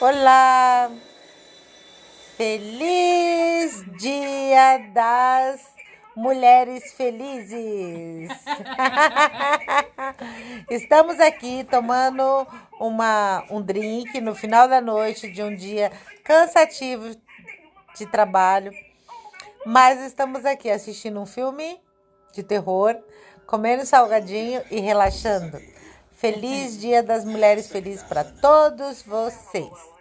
Olá! Feliz Dia das Mulheres Felizes! Estamos aqui tomando uma, um drink no final da noite de um dia cansativo de trabalho, mas estamos aqui assistindo um filme de terror, comendo salgadinho e relaxando. Feliz Dia das Mulheres Felizes para todos vocês!